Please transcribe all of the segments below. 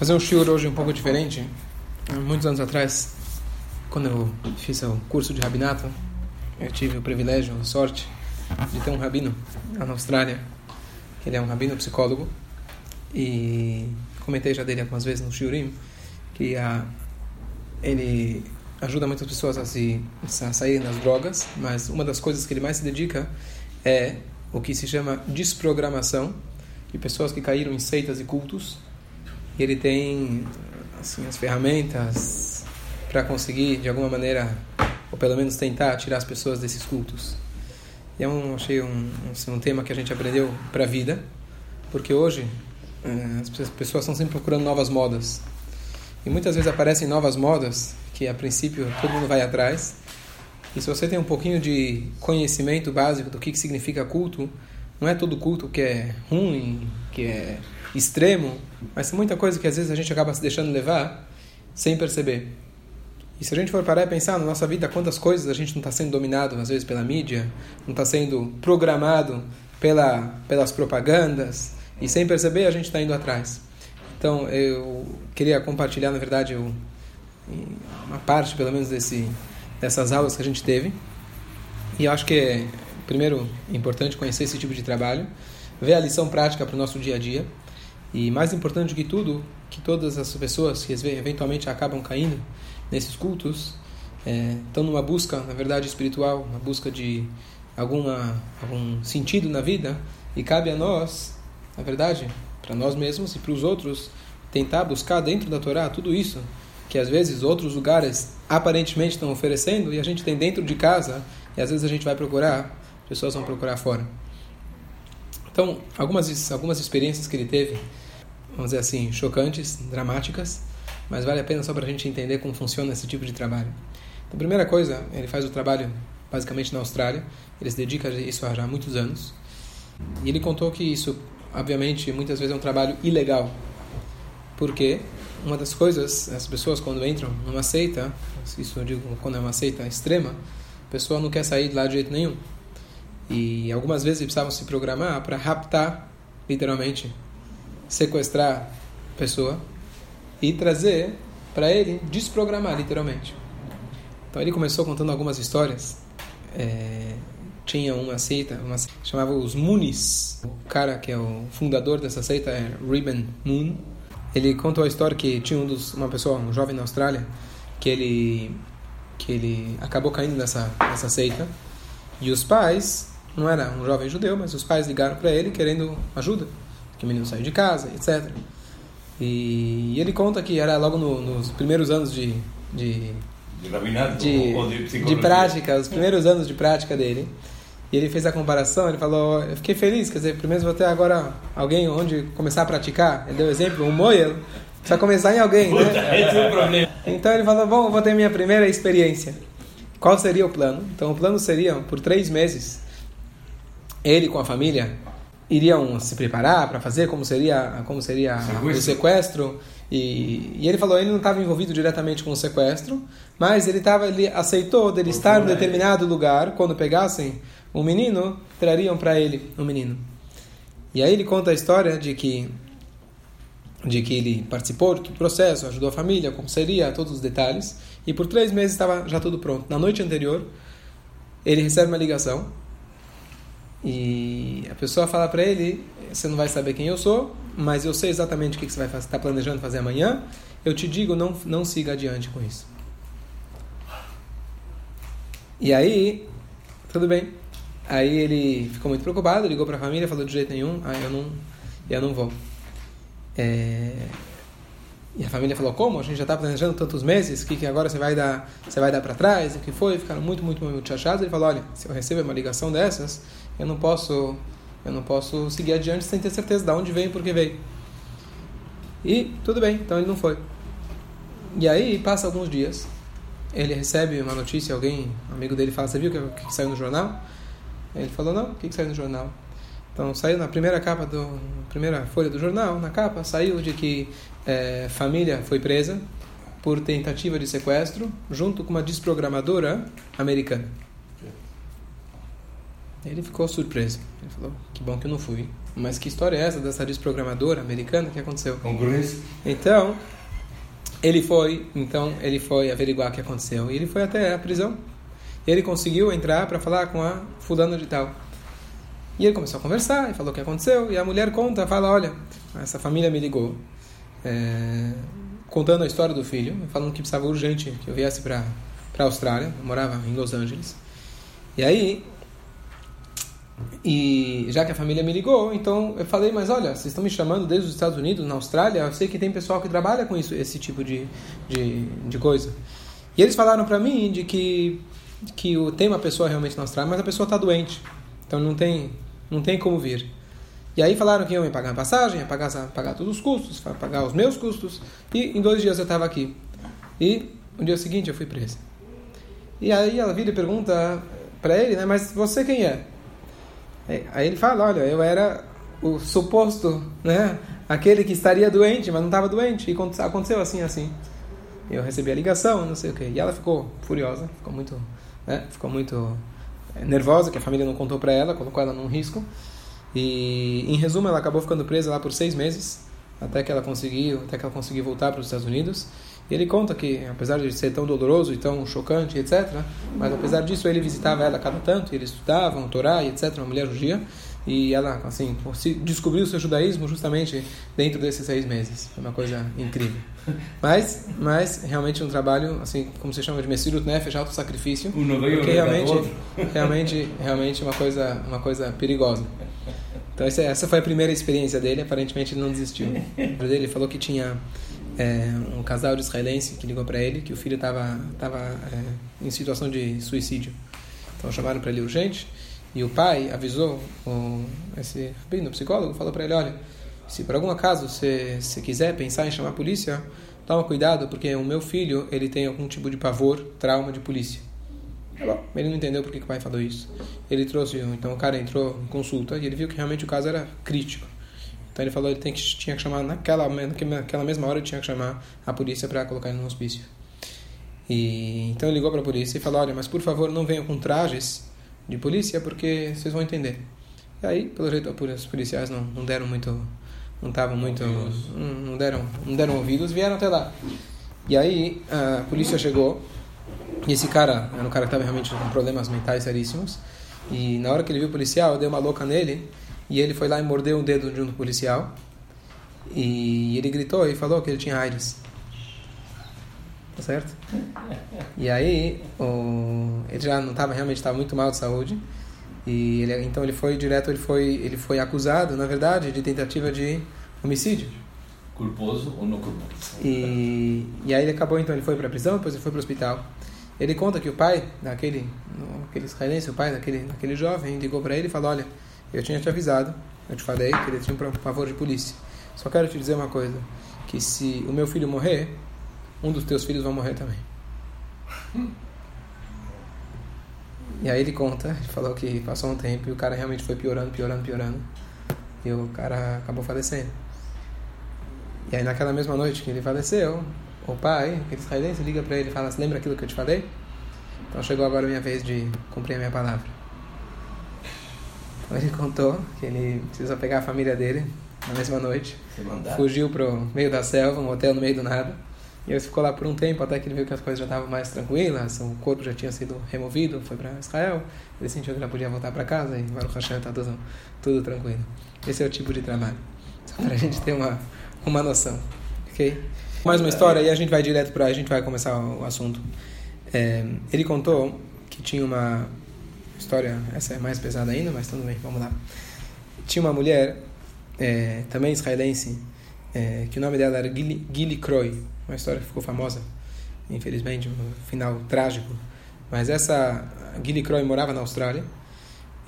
fazer um shiur hoje um pouco diferente. Muitos anos atrás, quando eu fiz o curso de rabinato, eu tive o privilégio, a sorte de ter um rabino lá na Austrália. Ele é um rabino psicólogo e comentei já dele algumas vezes no shiurim que a, ele ajuda muitas pessoas a se a sair das drogas, mas uma das coisas que ele mais se dedica é o que se chama desprogramação de pessoas que caíram em seitas e cultos ele tem assim as ferramentas para conseguir de alguma maneira ou pelo menos tentar tirar as pessoas desses cultos. E é um achei um, assim, um tema que a gente aprendeu para a vida, porque hoje eh, as pessoas estão sempre procurando novas modas. E muitas vezes aparecem novas modas que a princípio todo mundo vai atrás. E se você tem um pouquinho de conhecimento básico do que, que significa culto, não é todo culto que é ruim, que é extremo, mas muita coisa que às vezes a gente acaba se deixando levar sem perceber. E se a gente for parar e pensar na nossa vida, quantas coisas a gente não está sendo dominado, às vezes, pela mídia, não está sendo programado pela, pelas propagandas, e sem perceber a gente está indo atrás. Então, eu queria compartilhar, na verdade, eu, uma parte, pelo menos, desse, dessas aulas que a gente teve. E eu acho que é, primeiro, importante conhecer esse tipo de trabalho, ver a lição prática para o nosso dia a dia. E mais importante que tudo, que todas as pessoas que eventualmente acabam caindo nesses cultos é, estão numa busca, na verdade, espiritual, uma busca de alguma, algum sentido na vida, e cabe a nós, na verdade, para nós mesmos e para os outros, tentar buscar dentro da Torá tudo isso que às vezes outros lugares aparentemente estão oferecendo e a gente tem dentro de casa e às vezes a gente vai procurar, pessoas vão procurar fora. Então, algumas, algumas experiências que ele teve, vamos dizer assim, chocantes, dramáticas, mas vale a pena só para a gente entender como funciona esse tipo de trabalho. Então, a primeira coisa, ele faz o trabalho basicamente na Austrália, ele se dedica a isso há muitos anos, e ele contou que isso, obviamente, muitas vezes é um trabalho ilegal, porque uma das coisas, as pessoas quando entram numa seita, isso eu digo quando é uma seita extrema, a pessoa não quer sair de lá de jeito nenhum. E algumas vezes eles precisavam se programar para raptar, literalmente, sequestrar a pessoa e trazer para ele desprogramar, literalmente. Então ele começou contando algumas histórias. É, tinha uma seita, uma chamava os Munis. O cara que é o fundador dessa seita é Reuben Moon. Ele contou a história que tinha um dos, uma pessoa, um jovem na Austrália, que ele que ele acabou caindo nessa nessa seita. E os pais não era um jovem judeu, mas os pais ligaram para ele querendo ajuda, que o menino saiu de casa, etc. E, ele conta que era logo no, nos primeiros anos de de, de, de, de prática, os primeiros anos de prática dele. E ele fez a comparação, ele falou, eu fiquei feliz, quer dizer, primeiro vou ter agora alguém onde começar a praticar. Ele deu exemplo, um moel, precisa começar em alguém, né? Esse é o problema. Então ele falou, bom, vou ter minha primeira experiência. Qual seria o plano? Então o plano seria, por três meses, ele com a família iriam se preparar para fazer como seria como seria sequestro. o sequestro? E, e, ele falou ele não estava envolvido diretamente com o sequestro mas ele estava ele aceitou dele estar em determinado lugar quando pegassem um menino trariam para ele um menino. E aí ele conta a história de que de que ele participou do processo ajudou a família como seria todos os detalhes e por três meses estava já tudo pronto. Na noite anterior ele recebe uma ligação e a pessoa fala para ele: você não vai saber quem eu sou, mas eu sei exatamente o que você vai estar tá planejando fazer amanhã. Eu te digo, não, não siga adiante com isso. E aí, tudo bem. Aí ele ficou muito preocupado, ligou para a família, falou de jeito nenhum, ah, eu não, eu não vou. É... E a família falou: como? A gente já está planejando tantos meses, que, que agora você vai dar, você vai dar para trás? O que foi? Ficaram muito, muito, muito chateados. Ele falou: olha, se eu receber uma ligação dessas, eu não posso eu não posso seguir adiante sem ter certeza de onde veio e por que veio. E tudo bem, então ele não foi. E aí passa alguns dias, ele recebe uma notícia, alguém, um amigo dele fala, você viu o que, que, saiu no jornal? Ele falou, não, o que, que saiu no jornal? Então saiu na primeira capa do primeira folha do jornal, na capa saiu de que é, família foi presa por tentativa de sequestro junto com uma desprogramadora americana. Ele ficou surpreso. Ele falou: Que bom que eu não fui. Mas que história é essa dessa desprogramadora americana que aconteceu? Congruência. Então, ele foi, então ele foi averiguar o que aconteceu e ele foi até a prisão. Ele conseguiu entrar para falar com a fulana de tal. E ele começou a conversar e falou o que aconteceu. E a mulher conta, fala, olha, essa família me ligou, é, contando a história do filho, falando que precisava urgente que eu viesse para para a Austrália. Eu morava em Los Angeles. E aí e já que a família me ligou, então eu falei, mas olha, vocês estão me chamando desde os Estados Unidos, na Austrália, eu sei que tem pessoal que trabalha com isso, esse tipo de, de, de coisa. E eles falaram para mim de que, que tem uma pessoa realmente na Austrália, mas a pessoa está doente, então não tem, não tem como vir. E aí falaram que iam me pagar a passagem, ia pagar, pagar todos os custos, pagar os meus custos, e em dois dias eu estava aqui. E no dia seguinte eu fui preso. E aí ela vira e pergunta para ele, né, mas você quem é? Aí ele fala, olha, eu era o suposto, né? Aquele que estaria doente, mas não estava doente. E aconteceu assim, assim. Eu recebi a ligação, não sei o quê. E ela ficou furiosa, ficou muito, né? Ficou muito eh, nervosa, que a família não contou para ela, colocou ela num risco. E, em resumo, ela acabou ficando presa lá por seis meses, até que ela conseguiu, até que ela conseguiu voltar para os Estados Unidos. E ele conta que, apesar de ser tão doloroso e tão chocante, etc., mas apesar disso, ele visitava ela cada tanto, e eles estudavam, Torá, etc., uma mulher judia, e ela, assim, descobriu o seu judaísmo justamente dentro desses seis meses. Foi uma coisa incrível. Mas, mas realmente um trabalho, assim, como se chama de Messirut Nefesh, auto-sacrifício, porque realmente, realmente, realmente uma coisa, uma coisa perigosa. Então essa foi a primeira experiência dele, aparentemente ele não desistiu. Ele falou que tinha é, um casal de israelense que ligou para ele que o filho estava tava, é, em situação de suicídio. Então chamaram para ele urgente e o pai avisou o, esse rabino, psicólogo, falou para ele, olha, se por algum acaso você, você quiser pensar em chamar a polícia, toma cuidado porque o meu filho ele tem algum tipo de pavor, trauma de polícia. Tá ele não entendeu por que o pai falou isso. Ele trouxe, então o cara entrou em consulta e ele viu que realmente o caso era crítico. Então ele falou ele que, tinha que chamar, naquela, naquela mesma hora, ele tinha que chamar a polícia para colocar ele no hospício. E, então ele ligou para a polícia e falou: Olha, mas por favor não venham com trajes de polícia porque vocês vão entender. E aí, pelo jeito, os policiais não, não deram muito. Não estavam muito. Não deram, não deram ouvidos, vieram até lá. E aí a polícia chegou. E esse cara era um cara que estava realmente com problemas mentais seríssimos. E na hora que ele viu o policial, deu uma louca nele e ele foi lá e mordeu o dedo de um policial. E ele gritou e falou que ele tinha AIDS. Tá certo? E aí, o, ele já não estava realmente estava muito mal de saúde. E ele, então ele foi direto, ele foi, ele foi acusado, na verdade, de tentativa de homicídio. Culposo ou não culposo? E, e aí ele acabou, então ele foi para a prisão, depois ele foi para o hospital. Ele conta que o pai daquele, aquele israelense, o pai daquele, daquele jovem, ligou para ele e falou: Olha, eu tinha te avisado, eu te falei que ele tinha um pavor de polícia. Só quero te dizer uma coisa, que se o meu filho morrer, um dos teus filhos vai morrer também. E aí ele conta, ele falou que passou um tempo e o cara realmente foi piorando, piorando, piorando. E o cara acabou falecendo. E aí naquela mesma noite que ele faleceu, o pai, aquele israelense, liga para ele e fala, lembra aquilo que eu te falei? Então chegou agora a minha vez de cumprir a minha palavra. Ele contou que ele precisou pegar a família dele na mesma noite. Fugiu pro meio da selva, um hotel no meio do nada. E ele ficou lá por um tempo até que ele viu que as coisas já estavam mais tranquilas, o corpo já tinha sido removido, foi para Israel. Ele sentiu que já podia voltar para casa e Baruch Hashem está tudo, tudo tranquilo. Esse é o tipo de trabalho. Só para a gente ter uma, uma noção. Ok? Mais uma história e a gente vai direto para a gente vai começar o assunto. É, ele contou que tinha uma história, essa é mais pesada ainda, mas tudo bem, vamos lá. Tinha uma mulher, é, também israelense, é, que o nome dela era Gili, Gili Croy, uma história que ficou famosa, infelizmente, um final trágico. Mas essa Gili Croy morava na Austrália,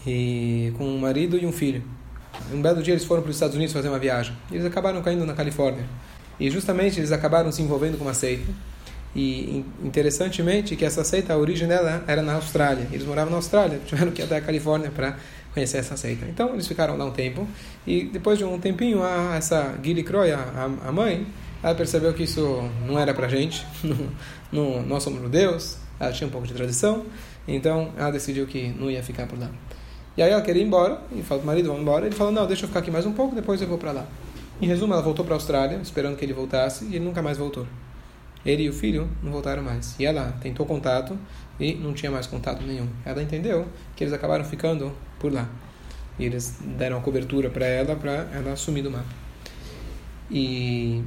e com um marido e um filho. Um belo dia eles foram para os Estados Unidos fazer uma viagem. Eles acabaram caindo na Califórnia. E justamente eles acabaram se envolvendo com uma seita e interessantemente que essa seita, a origem dela era na Austrália. Eles moravam na Austrália, tiveram que ir até a Califórnia para conhecer essa seita. Então eles ficaram lá um tempo e depois de um tempinho a, essa Gilly Croy, a, a mãe, ela percebeu que isso não era para gente, não, nós somos judeus, ela tinha um pouco de tradição, então ela decidiu que não ia ficar por lá. E aí ela queria ir embora, e falou pro marido, vamos embora. Ele falou, não, deixa eu ficar aqui mais um pouco, depois eu vou para lá. Em resumo, ela voltou para a Austrália, esperando que ele voltasse, e ele nunca mais voltou. Ele e o filho não voltaram mais. E ela tentou contato e não tinha mais contato nenhum. Ela entendeu que eles acabaram ficando por lá. E eles deram a cobertura para ela, para ela sumir do mapa. E,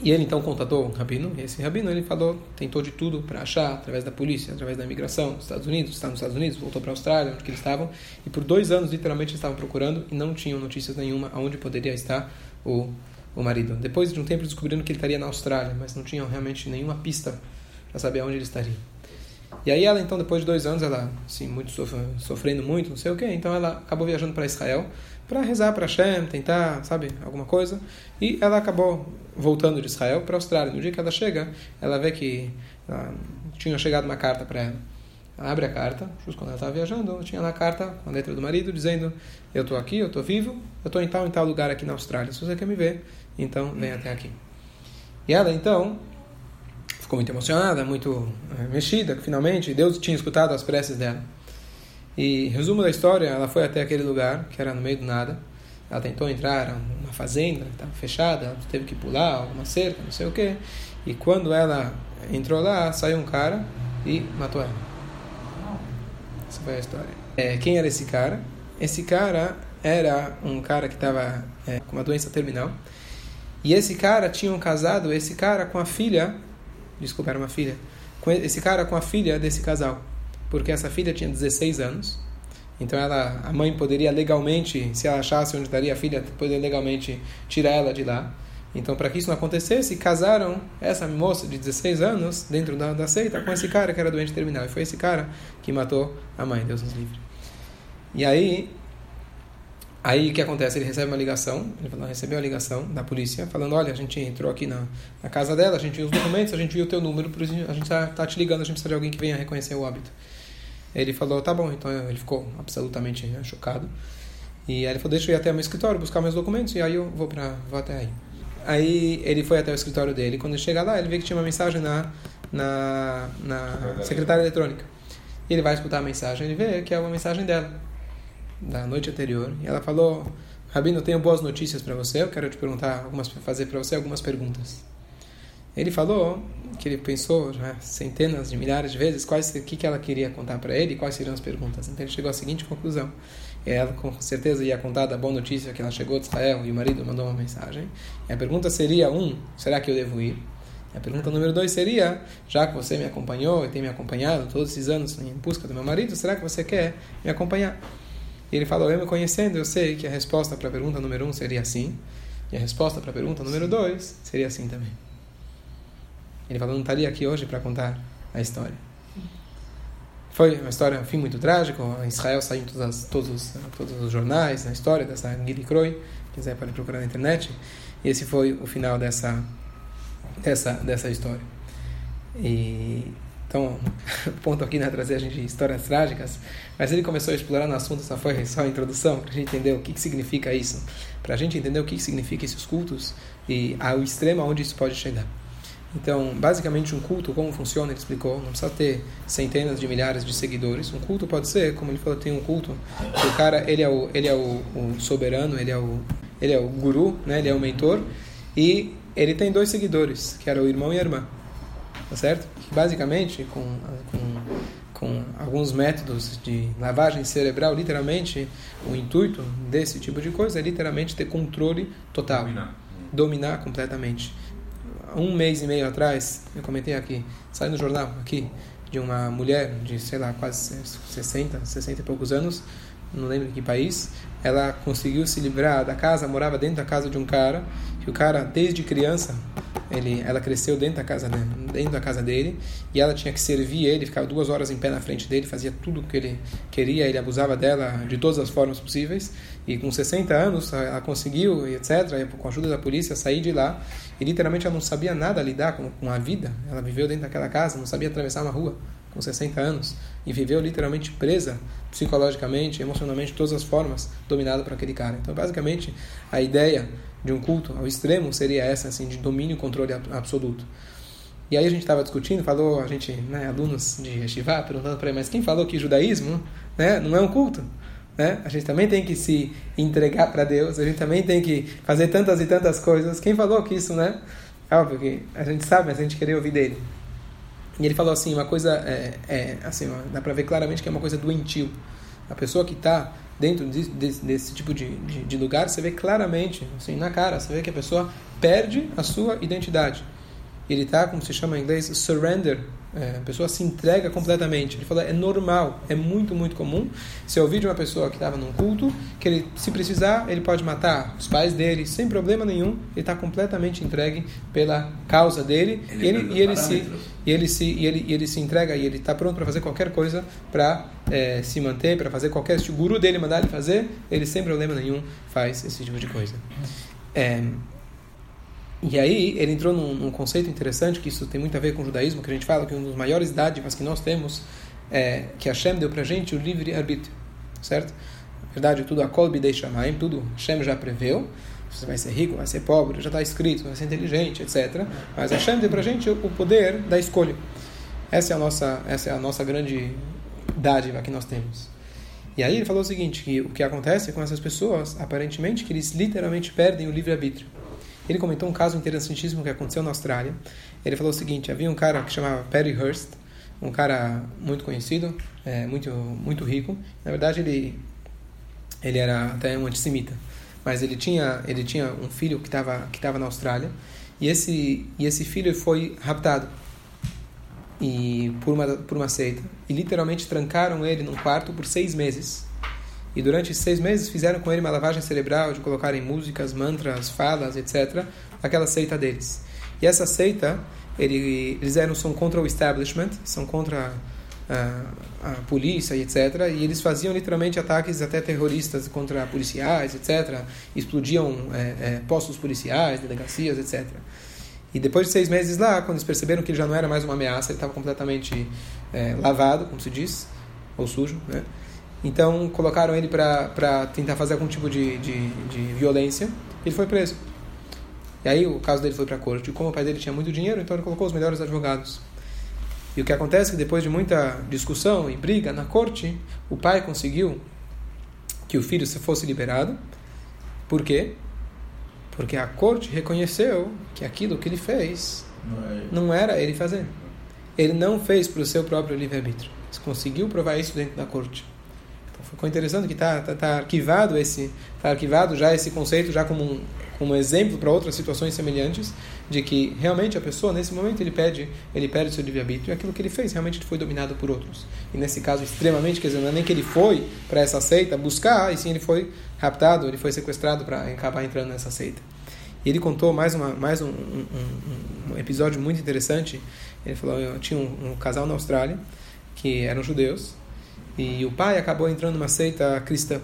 e ele então contatou o rabino, e esse rabino ele falou, tentou de tudo para achar, através da polícia, através da imigração dos Estados Unidos, está nos Estados Unidos, voltou para a Austrália, onde eles estavam, e por dois anos literalmente eles estavam procurando e não tinham notícias nenhuma aonde poderia estar o o marido. Depois de um tempo descobriram que ele estaria na Austrália, mas não tinham realmente nenhuma pista para saber onde ele estaria. E aí ela então depois de dois anos ela assim muito sofrendo muito não sei o que então ela acabou viajando para Israel para rezar para Hashem tentar sabe alguma coisa e ela acabou voltando de Israel para a Austrália no dia que ela chega ela vê que ah, tinha chegado uma carta para ela ela abre a carta, justo quando ela estava viajando, tinha lá a carta com a letra do marido dizendo: Eu estou aqui, eu estou vivo, eu estou em tal em tal lugar aqui na Austrália. Se você quer me ver, então vem até aqui. E ela então ficou muito emocionada, muito é, mexida, que finalmente Deus tinha escutado as preces dela. E resumo da história, ela foi até aquele lugar que era no meio do nada. Ela tentou entrar numa fazenda estava fechada, ela teve que pular alguma cerca, não sei o que. E quando ela entrou lá, saiu um cara e matou ela. Essa foi a história. É, quem era esse cara? Esse cara era um cara que estava é, com uma doença terminal. E esse cara tinha um casado, esse cara com a filha, desculpa, era uma filha, esse cara com a filha desse casal. Porque essa filha tinha 16 anos. Então ela, a mãe poderia legalmente, se ela achasse onde estaria a filha, poderia legalmente tirar ela de lá. Então, para que isso não acontecesse, casaram essa moça de 16 anos dentro da, da seita com esse cara que era doente terminal. E foi esse cara que matou a mãe, Deus nos livre. E aí, aí o que acontece? Ele recebe uma ligação, ele falou, recebeu a ligação da polícia, falando: Olha, a gente entrou aqui na, na casa dela, a gente viu os documentos, a gente viu o teu número, a gente está tá te ligando, a gente precisa de alguém que venha reconhecer o óbito. Ele falou: Tá bom, então ele ficou absolutamente chocado. E aí ele falou: Deixa eu ir até o meu escritório buscar meus documentos e aí eu vou, pra, vou até aí. Aí ele foi até o escritório dele. Quando ele chega lá, ele vê que tinha uma mensagem na, na, na secretária eletrônica. E ele vai escutar a mensagem. Ele vê que é uma mensagem dela, da noite anterior. E ela falou: Rabino, eu tenho boas notícias para você. Eu quero te perguntar, algumas, fazer para você algumas perguntas. Ele falou que ele pensou já centenas de milhares de vezes quais o que, que ela queria contar para ele e quais seriam as perguntas. Então ele chegou à seguinte conclusão: ela com certeza ia contar da boa notícia que ela chegou de Israel e o marido mandou uma mensagem. E a pergunta seria: um, será que eu devo ir? E a pergunta número dois seria: já que você me acompanhou e tem me acompanhado todos esses anos em busca do meu marido, será que você quer me acompanhar? E ele falou: eu me conhecendo, eu sei que a resposta para a pergunta número um seria sim, e a resposta para a pergunta número dois seria sim também. Ele falou: não estaria aqui hoje para contar a história. Foi uma história, um fim muito trágico. Em Israel saiu todos, todos, os, todos os jornais, na história dessa Gili Kroi. Quiser pode procurar na internet. E esse foi o final dessa, dessa, dessa história. E, então, ponto aqui não é trazer a gente histórias trágicas, mas ele começou a explorar no assunto, só foi só a introdução, para a gente entender o que, que significa isso, para a gente entender o que, que significa esses cultos e ao extremo aonde isso pode chegar. Então, basicamente, um culto, como funciona, ele explicou, não precisa ter centenas de milhares de seguidores. Um culto pode ser, como ele falou, tem um culto, o cara, ele é o, ele é o, o soberano, ele é o, ele é o guru, né? ele é o mentor, e ele tem dois seguidores, que era o irmão e a irmã. Tá certo? Basicamente, com, com, com alguns métodos de lavagem cerebral, literalmente, o intuito desse tipo de coisa é literalmente ter controle total. Dominar. Dominar completamente um mês e meio atrás, eu comentei aqui, saiu no jornal aqui, de uma mulher de, sei lá, quase 60, 60 e poucos anos, não lembro em que país, ela conseguiu se livrar da casa, morava dentro da casa de um cara, que o cara, desde criança, ele, ela cresceu dentro da casa dele, dentro da casa dele, e ela tinha que servir ele, ficava duas horas em pé na frente dele, fazia tudo o que ele queria, ele abusava dela de todas as formas possíveis, e com 60 anos ela conseguiu, etc., com a ajuda da polícia, sair de lá, e literalmente ela não sabia nada lidar com, com a vida, ela viveu dentro daquela casa, não sabia atravessar uma rua, com 60 anos, e viveu literalmente presa psicologicamente, emocionalmente, de todas as formas, dominada por aquele cara. Então, basicamente, a ideia de um culto ao extremo seria essa, assim, de domínio e controle absoluto. E aí a gente estava discutindo, falou, a gente, né, alunos de Yeshiva, perguntando para ele, mas quem falou que judaísmo né, não é um culto? Né? A gente também tem que se entregar para Deus, a gente também tem que fazer tantas e tantas coisas. Quem falou que isso, né? É óbvio que a gente sabe, mas a gente queria ouvir dele. E ele falou assim, uma coisa, é, é assim, dá para ver claramente que é uma coisa doentio. A pessoa que está dentro de, de, desse tipo de, de, de, lugar, você vê claramente, assim, na cara, você vê que a pessoa perde a sua identidade ele está, como se chama em inglês, surrender. É, a pessoa se entrega completamente. Ele falou, é normal, é muito, muito comum. Se eu ouvir de uma pessoa que estava num culto, que ele, se precisar, ele pode matar os pais dele, sem problema nenhum. Ele está completamente entregue pela causa dele. Ele e, ele, e, ele se, e, ele se, e, ele, e ele se entrega e ele está pronto para fazer qualquer coisa para é, se manter, para fazer qualquer... Se o guru dele mandar ele fazer, ele sem problema nenhum faz esse tipo de coisa. É, e aí ele entrou num, num, conceito interessante, que isso tem muito a ver com o judaísmo, que a gente fala que um dos maiores dádivas que nós temos é que Hashem deu pra gente o livre-arbítrio, certo? Na verdade, tudo a kolbi deixa shamayim, tudo Hashem já preveu, você vai ser rico, vai ser pobre, já está escrito, vai ser inteligente, etc. Mas Hashem deu pra gente o poder da escolha. Essa é a nossa, essa é a nossa grande dádiva que nós temos. E aí ele falou o seguinte, que o que acontece com essas pessoas, aparentemente, que eles literalmente perdem o livre-arbítrio. Ele comentou um caso interessantíssimo que aconteceu na Austrália. Ele falou o seguinte: havia um cara que chamava Perry Hurst, um cara muito conhecido, é, muito muito rico. Na verdade, ele ele era até um antissemita, mas ele tinha ele tinha um filho que estava que estava na Austrália e esse e esse filho foi raptado e por uma por uma seita e literalmente trancaram ele num quarto por seis meses e durante seis meses fizeram com ele uma lavagem cerebral de colocarem músicas, mantras, falas, etc. Aquela seita deles. E essa seita, ele, eles eram, são contra o establishment, são contra a, a polícia etc. E eles faziam literalmente ataques até terroristas contra policiais, etc. Explodiam é, é, postos policiais, delegacias, etc. E depois de seis meses lá, quando eles perceberam que ele já não era mais uma ameaça, ele estava completamente é, lavado, como se diz, ou sujo, né? Então colocaram ele para tentar fazer algum tipo de, de, de violência. Ele foi preso. E aí o caso dele foi para a corte. E como o pai dele tinha muito dinheiro, então ele colocou os melhores advogados. E o que acontece é que depois de muita discussão e briga na corte, o pai conseguiu que o filho fosse liberado. Por quê? Porque a corte reconheceu que aquilo que ele fez não é era ele fazer. Ele não fez para o seu próprio livre-arbítrio. Conseguiu provar isso dentro da corte. Ficou interessante que está tá, tá arquivado esse tá arquivado já esse conceito já como um, como exemplo para outras situações semelhantes de que realmente a pessoa nesse momento ele pede ele perde seu livre arbítrio e aquilo que ele fez realmente foi dominado por outros. E nesse caso extremamente quer dizer não é nem que ele foi para essa seita buscar e sim ele foi raptado ele foi sequestrado para acabar entrando nessa seita. E ele contou mais uma mais um, um, um, um episódio muito interessante. Ele falou eu tinha um, um casal na Austrália que eram judeus e o pai acabou entrando numa seita cristã.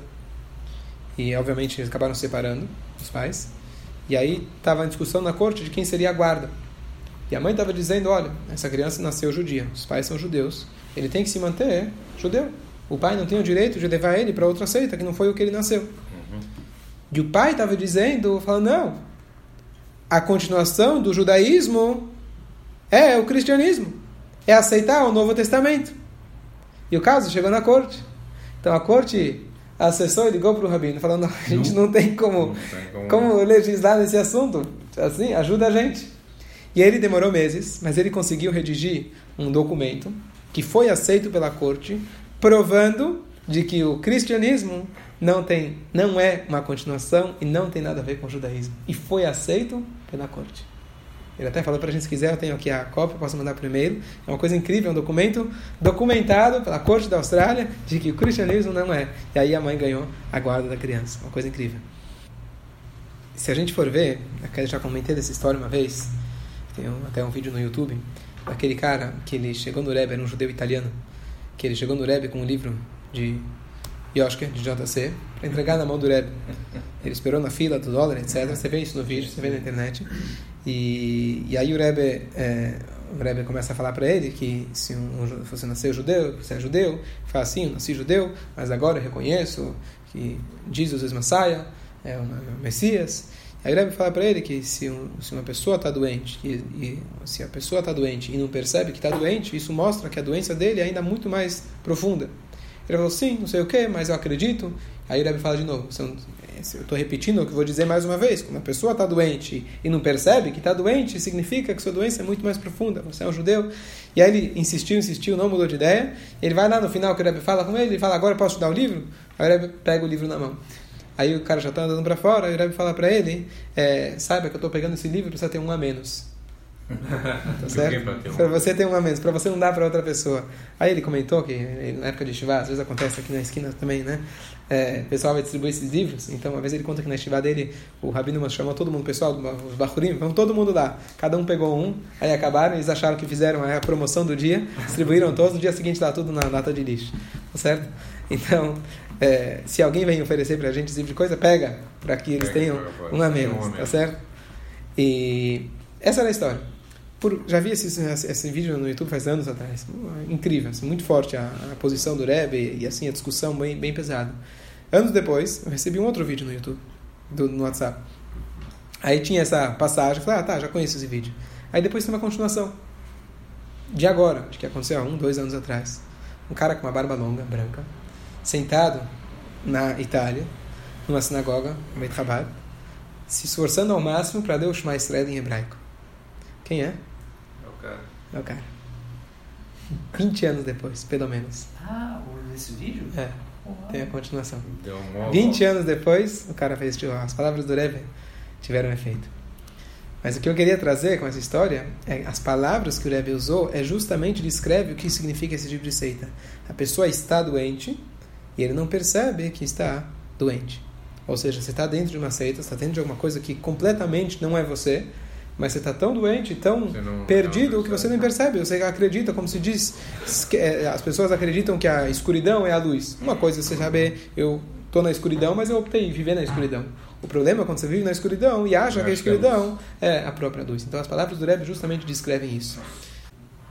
E, obviamente, eles acabaram se separando, os pais. E aí estava em discussão na corte de quem seria a guarda. E a mãe estava dizendo: olha, essa criança nasceu judia, os pais são judeus, ele tem que se manter judeu. O pai não tem o direito de levar ele para outra seita, que não foi o que ele nasceu. Uhum. E o pai estava dizendo, falando: não, a continuação do judaísmo é o cristianismo, é aceitar o Novo Testamento. E o caso chegou na corte. Então a corte acessou e ligou para o rabino, falando: a gente não, não tem, como, não tem como... como legislar nesse assunto. Assim, ajuda a gente. E ele demorou meses, mas ele conseguiu redigir um documento que foi aceito pela corte, provando de que o cristianismo não tem, não é uma continuação e não tem nada a ver com o judaísmo. E foi aceito pela corte. Ele até falou para a gente, se quiser, eu tenho aqui a cópia, posso mandar por e-mail. É uma coisa incrível, é um documento documentado pela Corte da Austrália de que o cristianismo não é. E aí a mãe ganhou a guarda da criança. Uma coisa incrível. Se a gente for ver, eu já comentei dessa história uma vez, tem até um vídeo no YouTube, daquele cara que ele chegou no Rebbe, era um judeu italiano, que ele chegou no Rebbe com um livro de Yoshker, de JC, para entregar na mão do Rebbe. Ele esperou na fila do dólar, etc. Você vê isso no vídeo, você vê na internet. E, e aí o Rebbe, é, o Rebbe começa a falar para ele que se um, você nasceu judeu, você é judeu, fala assim, eu nasci judeu, mas agora eu reconheço que Jesus é Messias, é o Messias. Aí o Rebbe fala para ele que se, um, se uma pessoa está doente, e, e, se a pessoa está doente e não percebe que está doente, isso mostra que a doença dele é ainda muito mais profunda. Ele falou, sim, não sei o que, mas eu acredito. Aí o Rebbe fala de novo, eu estou repetindo o que vou dizer mais uma vez. Quando a pessoa está doente e não percebe que está doente, significa que sua doença é muito mais profunda. Você é um judeu. E aí ele insistiu, insistiu, não mudou de ideia. Ele vai lá no final que o Rebbe fala com ele, ele fala, agora posso te dar o livro? Aí o Rebbe pega o livro na mão. Aí o cara já está andando para fora, o Rebbe fala para ele, é, saiba que eu estou pegando esse livro, precisa ter um a menos. Tá certo? Para você ter um a menos, para você não dar para outra pessoa. Aí ele comentou que na época de Shiva, às vezes acontece aqui na esquina também, né? É, o pessoal vai distribuir esses livros. Então, uma vez ele conta que na Shiva dele, o Rabino chamou todo mundo, pessoal, os Bahurim, vamos todo mundo lá. Cada um pegou um, aí acabaram, eles acharam que fizeram a promoção do dia, distribuíram todos, no dia seguinte lá tudo na lata de lixo. Tá certo? Então, é, se alguém vem oferecer para a gente esse tipo de coisa, pega, para que eles tenham um a menos, tá certo? E essa era a história. Por, já vi esse, esse vídeo no YouTube faz anos atrás. Incrível, assim, muito forte a, a, posição do Rebbe e assim a discussão bem, bem pesada. Anos depois, eu recebi um outro vídeo no YouTube, do, no WhatsApp. Aí tinha essa passagem, eu falei, ah tá, já conheço esse vídeo. Aí depois tem uma continuação. De agora, de que aconteceu há um, dois anos atrás. Um cara com uma barba longa, branca, sentado na Itália, numa sinagoga, Beit Chabad, se esforçando ao máximo para Deus Shema Israel em hebraico. Quem? É o cara. É o cara. 20 anos depois, pelo menos. Ah, nesse vídeo? É. Tem a continuação. Deu um 20 anos depois, o cara fez. Tipo, as palavras do Rebbe tiveram efeito. Mas o que eu queria trazer com essa história é as palavras que o Rebbe usou é justamente descreve o que significa esse tipo de seita. A pessoa está doente e ele não percebe que está doente. Ou seja, você está dentro de uma seita, está dentro de alguma coisa que completamente não é você, mas você está tão doente, tão não, perdido não que você nem percebe. Você acredita, como se diz, é, as pessoas acreditam que a escuridão é a luz. Uma coisa é você saber, eu estou na escuridão, mas eu optei em viver na escuridão. O problema é quando você vive na escuridão e acha que a escuridão é a própria luz. Então as palavras do Rebbe justamente descrevem isso.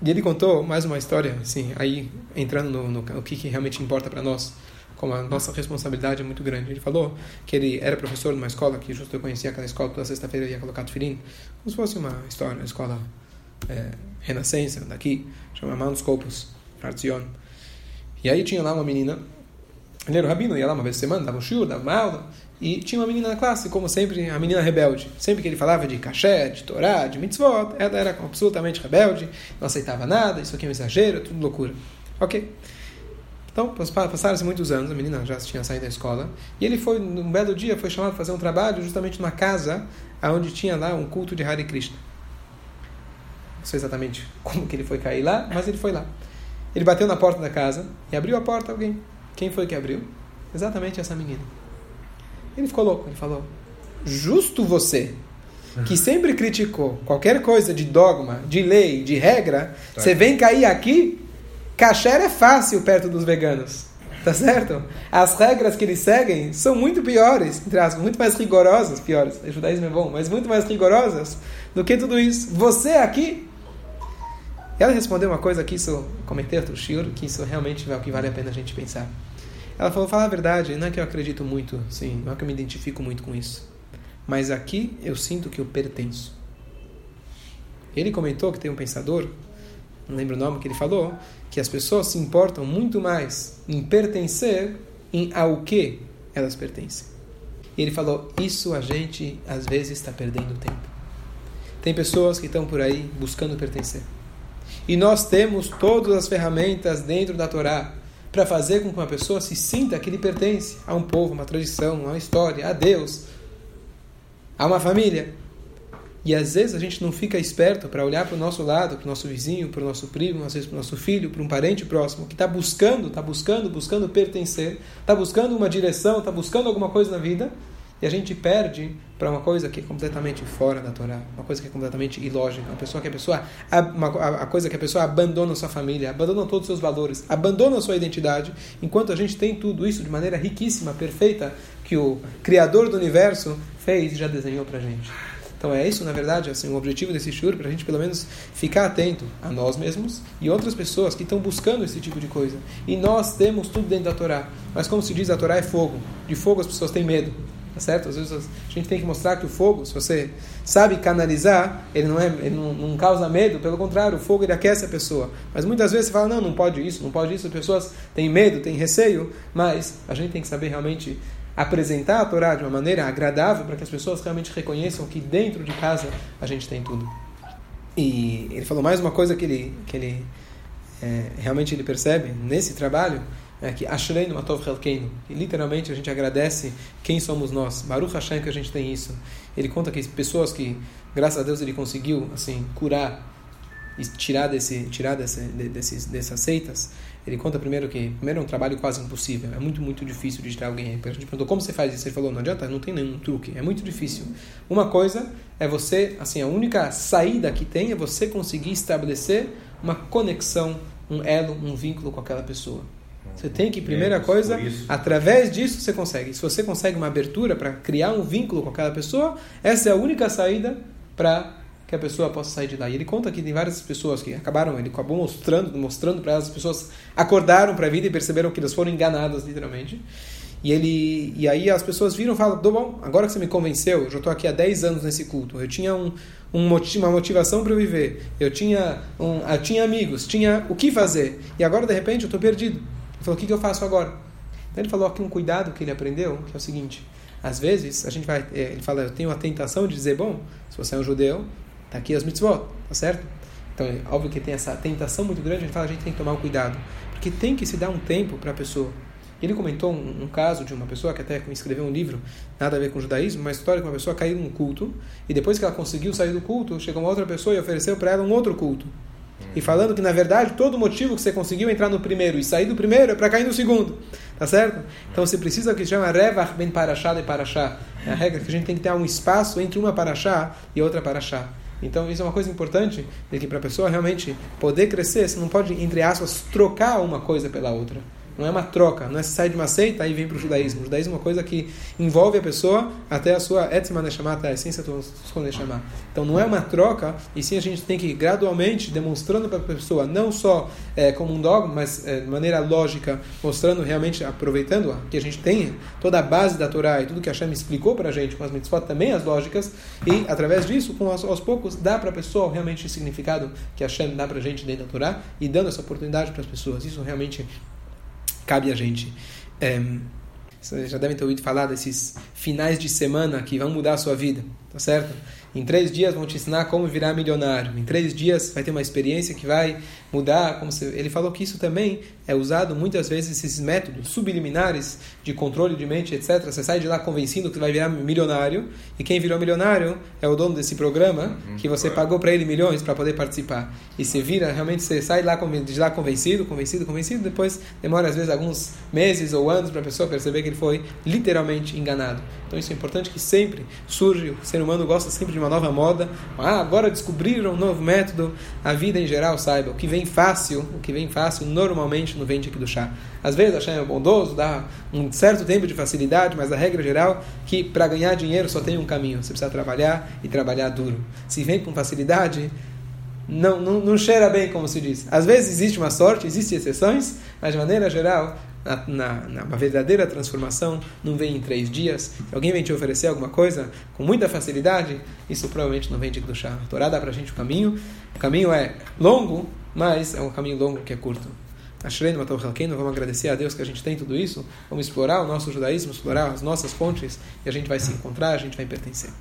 E ele contou mais uma história, assim, aí entrando no, no, no que, que realmente importa para nós como a nossa responsabilidade é muito grande. Ele falou que ele era professor de uma escola, que justo eu conhecia aquela escola, toda sexta-feira ia colocar tefilim, como se fosse uma história, uma escola é, renascença daqui, chama Mount Scopus, Arzion. E aí tinha lá uma menina, ele era o rabino, ia lá uma vez por semana, dava um shiur, dava uma aula, e tinha uma menina na classe, como sempre, a menina rebelde. Sempre que ele falava de caché, de Torá, de mitzvot, ela era absolutamente rebelde, não aceitava nada, isso aqui é um exagero, tudo loucura. Ok. Então, passaram-se muitos anos, a menina já tinha saído da escola, e ele foi, num belo dia, foi chamado para fazer um trabalho justamente numa casa onde tinha lá um culto de Hare Krishna. Não sei exatamente como que ele foi cair lá, mas ele foi lá. Ele bateu na porta da casa e abriu a porta alguém. Quem foi que abriu? Exatamente essa menina. Ele ficou louco, ele falou: Justo você, que sempre criticou qualquer coisa de dogma, de lei, de regra, tá. você vem cair aqui Kasher é fácil perto dos veganos. Tá certo? As regras que eles seguem são muito piores, entre aspas, muito mais rigorosas, piores. O judaísmo é bom, mas muito mais rigorosas do que tudo isso. Você aqui. Ela respondeu uma coisa que isso, comentei outro shiur, que isso realmente é o que vale a pena a gente pensar. Ela falou: falar a verdade, não é que eu acredito muito, sim, não é que eu me identifico muito com isso. Mas aqui eu sinto que eu pertenço. Ele comentou que tem um pensador, não lembro o nome que ele falou, que as pessoas se importam muito mais em pertencer em ao que elas pertencem. E ele falou: Isso a gente às vezes está perdendo tempo. Tem pessoas que estão por aí buscando pertencer. E nós temos todas as ferramentas dentro da Torá para fazer com que uma pessoa se sinta que ele pertence a um povo, uma tradição, a uma história, a Deus, a uma família. E às vezes a gente não fica esperto para olhar para o nosso lado, para o nosso vizinho, para o nosso primo, às vezes para o nosso filho, para um parente próximo, que está buscando, está buscando, buscando pertencer, está buscando uma direção, está buscando alguma coisa na vida, e a gente perde para uma coisa que é completamente fora da Torá, uma coisa que é completamente ilógica, uma pessoa que a pessoa uma, a coisa que a pessoa abandona sua família, abandona todos os seus valores, abandona sua identidade, enquanto a gente tem tudo isso de maneira riquíssima, perfeita, que o criador do universo fez e já desenhou para a gente. Então é isso, na verdade, assim, o objetivo desse shur, para a gente pelo menos ficar atento a nós mesmos e outras pessoas que estão buscando esse tipo de coisa. E nós temos tudo dentro da Torá. Mas como se diz, a Torá é fogo. De fogo as pessoas têm medo. Tá certo? Às vezes a gente tem que mostrar que o fogo, se você sabe canalizar, ele não, é, ele não, não causa medo, pelo contrário, o fogo ele aquece a pessoa. Mas muitas vezes você fala, não, não pode isso, não pode isso, as pessoas têm medo, têm receio, mas a gente tem que saber realmente apresentar a Torá de uma maneira agradável para que as pessoas realmente reconheçam que dentro de casa a gente tem tudo. E ele falou mais uma coisa que ele, que ele é, realmente ele percebe nesse trabalho, é que Ashreinu Matov Helkeinu, e literalmente a gente agradece quem somos nós. Baruch Hashem que a gente tem isso. Ele conta que pessoas que, graças a Deus, ele conseguiu assim curar e tirar desse tirar desse, desses, dessas seitas. Ele conta primeiro que primeiro é um trabalho quase impossível, é muito muito difícil de tirar alguém. A gente perguntou como você faz isso, ele falou não adianta, não tem nenhum truque, é muito difícil. Uma coisa é você, assim, a única saída que tem é você conseguir estabelecer uma conexão, um elo, um vínculo com aquela pessoa. Você tem que, primeira coisa, através disso você consegue. Se você consegue uma abertura para criar um vínculo com aquela pessoa, essa é a única saída para que a pessoa possa sair de lá. E ele conta que tem várias pessoas que acabaram, ele acabou mostrando, mostrando para elas, as pessoas acordaram para a vida e perceberam que elas foram enganadas, literalmente. E ele e aí as pessoas viram e falam: bom, agora que você me convenceu, eu já estou aqui há 10 anos nesse culto, eu tinha um, um uma motivação para viver, eu tinha, um, eu tinha amigos, tinha o que fazer, e agora de repente eu estou perdido. Ele falou: o que, que eu faço agora? Então ele falou aqui um cuidado que ele aprendeu, que é o seguinte: às vezes a gente vai, é, ele fala, eu tenho a tentação de dizer, bom, se você é um judeu, tá aqui as mitzvot, tá certo? Então, é óbvio que tem essa tentação muito grande, a gente fala, a gente tem que tomar um cuidado, porque tem que se dar um tempo para a pessoa. Ele comentou um, um, caso de uma pessoa que até escreveu um livro, nada a ver com o judaísmo, uma história que uma pessoa caiu num culto, e depois que ela conseguiu sair do culto, chegou uma outra pessoa e ofereceu para ela um outro culto. E falando que, na verdade, todo motivo que você conseguiu entrar no primeiro e sair do primeiro é para cair no segundo. Tá certo? Então você precisa que se chama Revach ben Parashá de Parashá. É a regra que a gente tem que ter um espaço entre uma Parashá e outra Parashá. Então isso é uma coisa importante, de que para a pessoa realmente poder crescer, você não pode, entre aspas, trocar uma coisa pela outra. Não é uma troca, não é sair de uma seita e vem para o judaísmo. O judaísmo é uma coisa que envolve a pessoa até a sua etzma neshama, a essência do neshama. Então não é uma troca, e sim a gente tem que ir gradualmente demonstrando para a pessoa, não só é, como um dogma, mas é, de maneira lógica, mostrando realmente, aproveitando que a gente tem toda a base da Torá e tudo que a Hashem explicou para a gente, com as mitzvot também as lógicas, e através disso, com aos, aos poucos, dá para a pessoa realmente o significado que a Hashem dá para a gente dentro da Torá e dando essa oportunidade para as pessoas. Isso realmente cabe a gente. É, vocês já devem ter ouvido falar desses finais de semana que vão mudar a sua vida, tá certo? Em três dias vão te ensinar como virar milionário. Em três dias vai ter uma experiência que vai mudar. Como se... Ele falou que isso também é usado muitas vezes esses métodos subliminares de controle de mente, etc. Você sai de lá convencido que vai virar milionário e quem virou milionário é o dono desse programa uhum. que você pagou para ele milhões para poder participar. E você vira realmente você sai lá de lá convencido, convencido, convencido. Depois demora às vezes alguns meses ou anos para a pessoa perceber que ele foi literalmente enganado. Então isso é importante que sempre surge o ser humano gosta sempre de uma nova moda. Ah, agora descobriram um novo método. A vida em geral saiba o que vem fácil, o que vem fácil normalmente não vem de do chá. Às vezes a Hashem é bondoso, dá um certo tempo de facilidade, mas a regra geral é que para ganhar dinheiro só tem um caminho. Você precisa trabalhar e trabalhar duro. Se vem com facilidade, não, não, não cheira bem, como se diz. Às vezes existe uma sorte, existem exceções, mas de maneira geral, na, na, verdadeira transformação não vem em três dias. Se alguém vem te oferecer alguma coisa com muita facilidade, isso provavelmente não vem de Kedushá. A Torá dá para a gente o caminho. O caminho é longo, mas é um caminho longo que é curto. Vamos agradecer a Deus que a gente tem tudo isso, vamos explorar o nosso judaísmo, explorar as nossas fontes e a gente vai se encontrar, a gente vai pertencer.